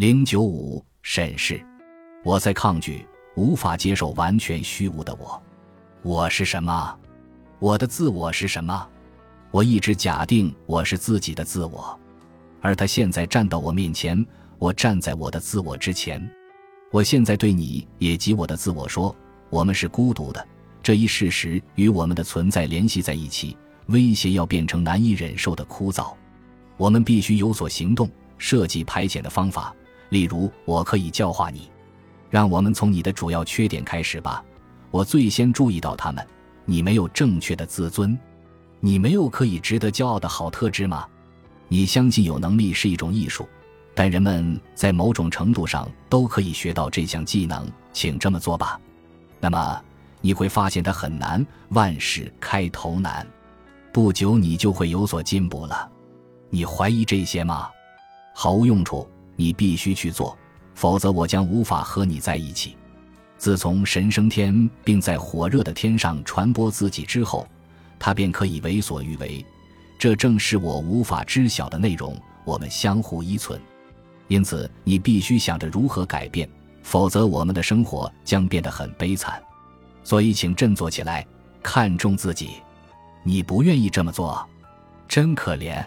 零九五审视，我在抗拒，无法接受完全虚无的我。我是什么？我的自我是什么？我一直假定我是自己的自我，而他现在站到我面前，我站在我的自我之前。我现在对你也及我的自我说：我们是孤独的。这一事实与我们的存在联系在一起，威胁要变成难以忍受的枯燥。我们必须有所行动，设计排遣的方法。例如，我可以教化你。让我们从你的主要缺点开始吧。我最先注意到他们。你没有正确的自尊，你没有可以值得骄傲的好特质吗？你相信有能力是一种艺术，但人们在某种程度上都可以学到这项技能，请这么做吧。那么。你会发现它很难，万事开头难。不久你就会有所进步了。你怀疑这些吗？毫无用处。你必须去做，否则我将无法和你在一起。自从神升天并在火热的天上传播自己之后，他便可以为所欲为。这正是我无法知晓的内容。我们相互依存，因此你必须想着如何改变，否则我们的生活将变得很悲惨。所以，请振作起来，看重自己。你不愿意这么做，真可怜。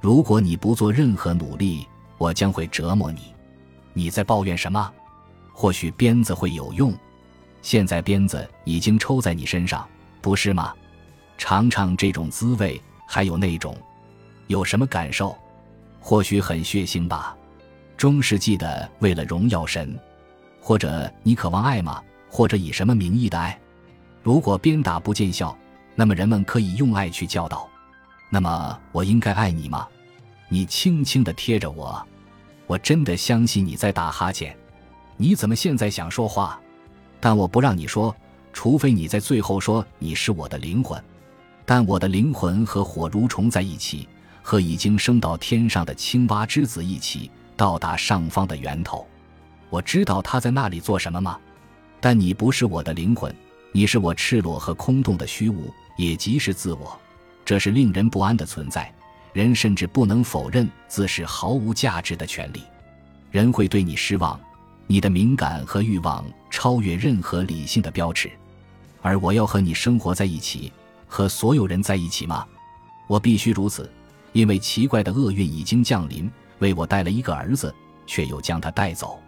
如果你不做任何努力，我将会折磨你。你在抱怨什么？或许鞭子会有用。现在鞭子已经抽在你身上，不是吗？尝尝这种滋味，还有那种，有什么感受？或许很血腥吧。中世纪的为了荣耀神，或者你渴望爱吗？或者以什么名义的爱？如果鞭打不见效，那么人们可以用爱去教导。那么我应该爱你吗？你轻轻地贴着我，我真的相信你在打哈欠。你怎么现在想说话？但我不让你说，除非你在最后说你是我的灵魂。但我的灵魂和火蠕虫在一起，和已经升到天上的青蛙之子一起到达上方的源头。我知道他在那里做什么吗？但你不是我的灵魂，你是我赤裸和空洞的虚无，也即是自我。这是令人不安的存在。人甚至不能否认自是毫无价值的权利。人会对你失望，你的敏感和欲望超越任何理性的标尺。而我要和你生活在一起，和所有人在一起吗？我必须如此，因为奇怪的厄运已经降临，为我带了一个儿子，却又将他带走。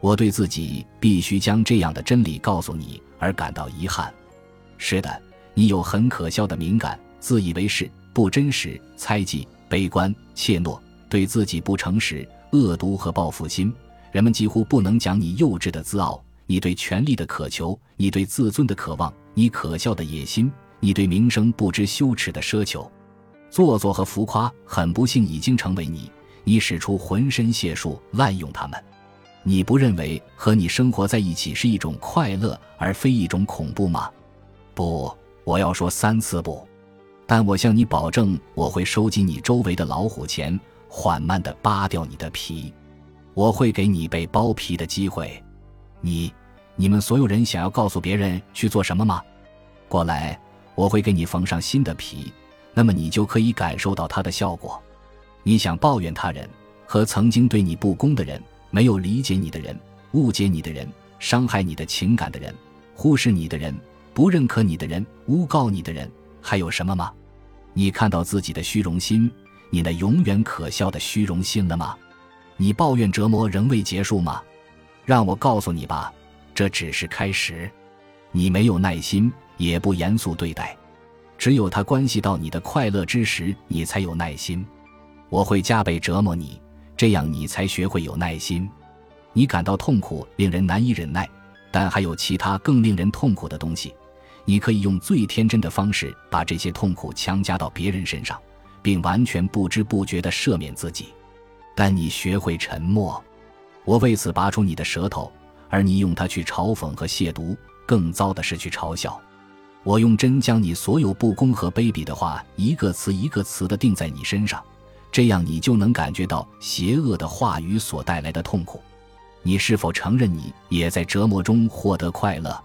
我对自己必须将这样的真理告诉你而感到遗憾。是的，你有很可笑的敏感、自以为是、不真实、猜忌、悲观、怯懦，对自己不诚实、恶毒和报复心。人们几乎不能讲你幼稚的自傲，你对权力的渴求，你对自尊的渴望，你可笑的野心，你对名声不知羞耻的奢求。做作和浮夸，很不幸已经成为你。你使出浑身解数滥用他们。你不认为和你生活在一起是一种快乐，而非一种恐怖吗？不，我要说三次不。但我向你保证，我会收集你周围的老虎钳，缓慢地扒掉你的皮。我会给你被剥皮的机会。你，你们所有人想要告诉别人去做什么吗？过来，我会给你缝上新的皮，那么你就可以感受到它的效果。你想抱怨他人和曾经对你不公的人。没有理解你的人，误解你的人，伤害你的情感的人，忽视你的人，不认可你的人，诬告你的人，还有什么吗？你看到自己的虚荣心，你那永远可笑的虚荣心了吗？你抱怨折磨仍未结束吗？让我告诉你吧，这只是开始。你没有耐心，也不严肃对待，只有它关系到你的快乐之时，你才有耐心。我会加倍折磨你。这样你才学会有耐心。你感到痛苦令人难以忍耐，但还有其他更令人痛苦的东西。你可以用最天真的方式把这些痛苦强加到别人身上，并完全不知不觉地赦免自己。但你学会沉默。我为此拔出你的舌头，而你用它去嘲讽和亵渎。更糟的是去嘲笑。我用针将你所有不公和卑鄙的话一个词一个词地钉在你身上。这样，你就能感觉到邪恶的话语所带来的痛苦。你是否承认你也在折磨中获得快乐？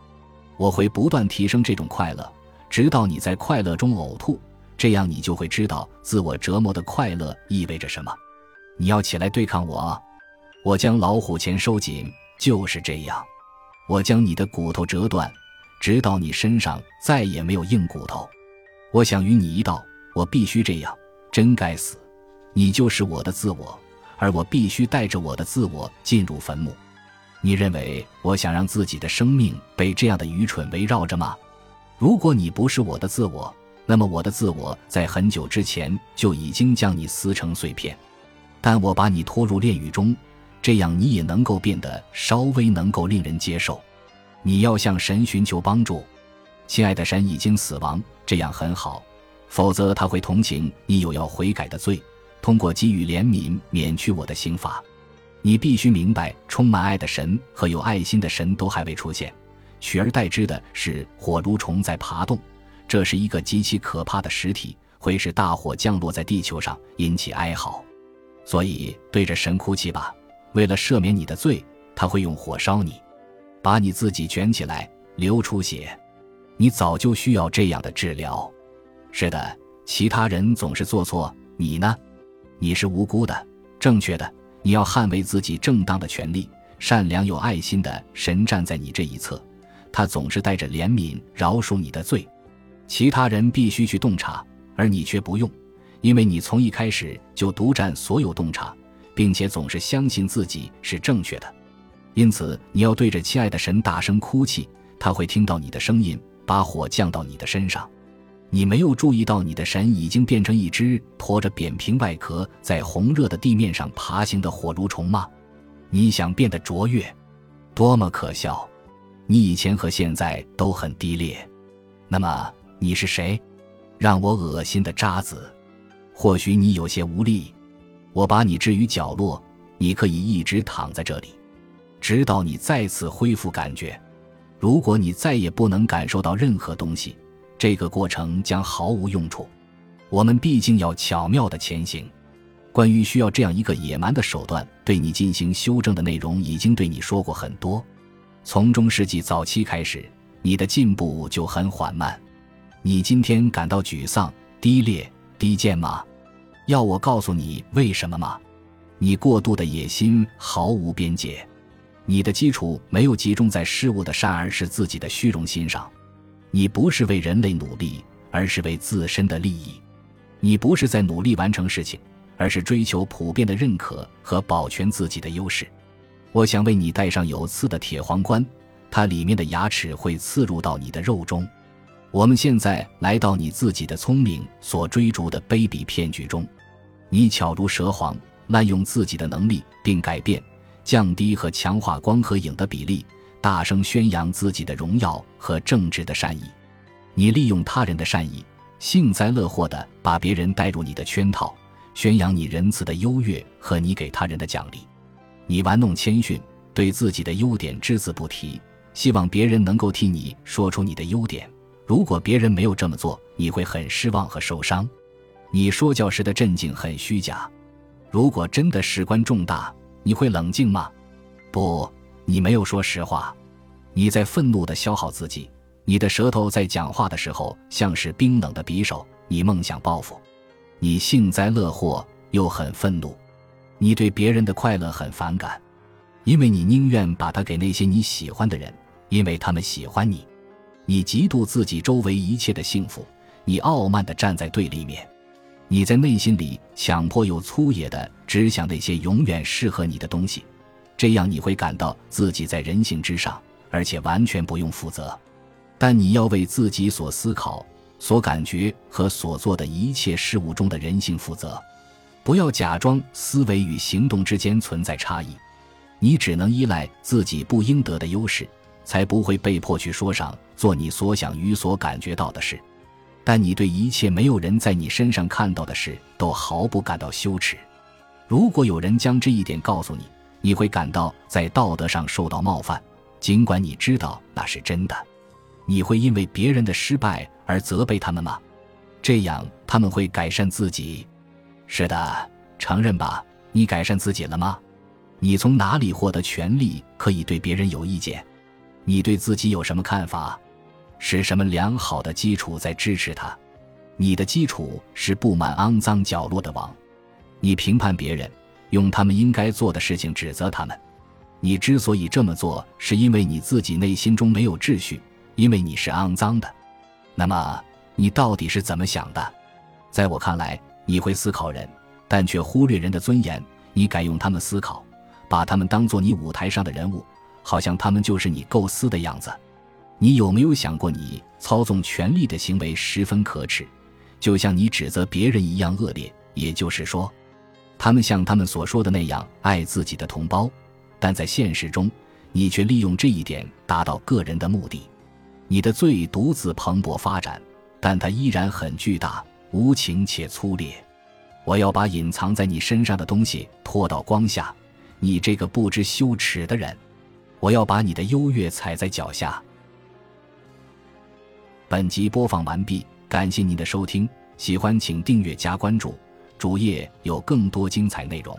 我会不断提升这种快乐，直到你在快乐中呕吐。这样，你就会知道自我折磨的快乐意味着什么。你要起来对抗我，我将老虎钳收紧，就是这样。我将你的骨头折断，直到你身上再也没有硬骨头。我想与你一道，我必须这样。真该死！你就是我的自我，而我必须带着我的自我进入坟墓。你认为我想让自己的生命被这样的愚蠢围绕着吗？如果你不是我的自我，那么我的自我在很久之前就已经将你撕成碎片。但我把你拖入炼狱中，这样你也能够变得稍微能够令人接受。你要向神寻求帮助，亲爱的神已经死亡，这样很好。否则他会同情你有要悔改的罪，通过给予怜悯免去我的刑罚。你必须明白，充满爱的神和有爱心的神都还未出现，取而代之的是火蠕虫在爬动。这是一个极其可怕的实体，会使大火降落在地球上，引起哀嚎。所以对着神哭泣吧，为了赦免你的罪，他会用火烧你，把你自己卷起来，流出血。你早就需要这样的治疗。是的，其他人总是做错，你呢？你是无辜的，正确的。你要捍卫自己正当的权利。善良有爱心的神站在你这一侧，他总是带着怜悯饶恕你的罪。其他人必须去洞察，而你却不用，因为你从一开始就独占所有洞察，并且总是相信自己是正确的。因此，你要对着亲爱的神大声哭泣，他会听到你的声音，把火降到你的身上。你没有注意到，你的神已经变成一只拖着扁平外壳在红热的地面上爬行的火蠕虫吗？你想变得卓越，多么可笑！你以前和现在都很低劣。那么你是谁？让我恶心的渣子！或许你有些无力。我把你置于角落，你可以一直躺在这里，直到你再次恢复感觉。如果你再也不能感受到任何东西。这个过程将毫无用处。我们毕竟要巧妙的前行。关于需要这样一个野蛮的手段对你进行修正的内容，已经对你说过很多。从中世纪早期开始，你的进步就很缓慢。你今天感到沮丧、低劣、低贱吗？要我告诉你为什么吗？你过度的野心毫无边界。你的基础没有集中在事物的善，而是自己的虚荣心上。你不是为人类努力，而是为自身的利益。你不是在努力完成事情，而是追求普遍的认可和保全自己的优势。我想为你戴上有刺的铁皇冠，它里面的牙齿会刺入到你的肉中。我们现在来到你自己的聪明所追逐的卑鄙骗局中。你巧如蛇簧，滥用自己的能力，并改变、降低和强化光和影的比例。大声宣扬自己的荣耀和正直的善意，你利用他人的善意，幸灾乐祸地把别人带入你的圈套，宣扬你仁慈的优越和你给他人的奖励。你玩弄谦逊，对自己的优点只字不提，希望别人能够替你说出你的优点。如果别人没有这么做，你会很失望和受伤。你说教时的镇静很虚假。如果真的事关重大，你会冷静吗？不。你没有说实话，你在愤怒地消耗自己。你的舌头在讲话的时候像是冰冷的匕首。你梦想报复，你幸灾乐祸又很愤怒。你对别人的快乐很反感，因为你宁愿把它给那些你喜欢的人，因为他们喜欢你。你嫉妒自己周围一切的幸福，你傲慢地站在对立面。你在内心里强迫又粗野的只想那些永远适合你的东西。这样你会感到自己在人性之上，而且完全不用负责。但你要为自己所思考、所感觉和所做的一切事物中的人性负责。不要假装思维与行动之间存在差异。你只能依赖自己不应得的优势，才不会被迫去说上做你所想与所感觉到的事。但你对一切没有人在你身上看到的事都毫不感到羞耻。如果有人将这一点告诉你，你会感到在道德上受到冒犯，尽管你知道那是真的。你会因为别人的失败而责备他们吗？这样他们会改善自己。是的，承认吧，你改善自己了吗？你从哪里获得权利可以对别人有意见？你对自己有什么看法？是什么良好的基础在支持他？你的基础是布满肮脏角落的网。你评判别人。用他们应该做的事情指责他们。你之所以这么做，是因为你自己内心中没有秩序，因为你是肮脏的。那么，你到底是怎么想的？在我看来，你会思考人，但却忽略人的尊严。你改用他们思考，把他们当做你舞台上的人物，好像他们就是你构思的样子。你有没有想过，你操纵权力的行为十分可耻，就像你指责别人一样恶劣？也就是说，他们像他们所说的那样爱自己的同胞，但在现实中，你却利用这一点达到个人的目的。你的罪独自蓬勃发展，但它依然很巨大、无情且粗劣。我要把隐藏在你身上的东西拖到光下，你这个不知羞耻的人！我要把你的优越踩在脚下。本集播放完毕，感谢您的收听，喜欢请订阅加关注，主页有更多精彩内容。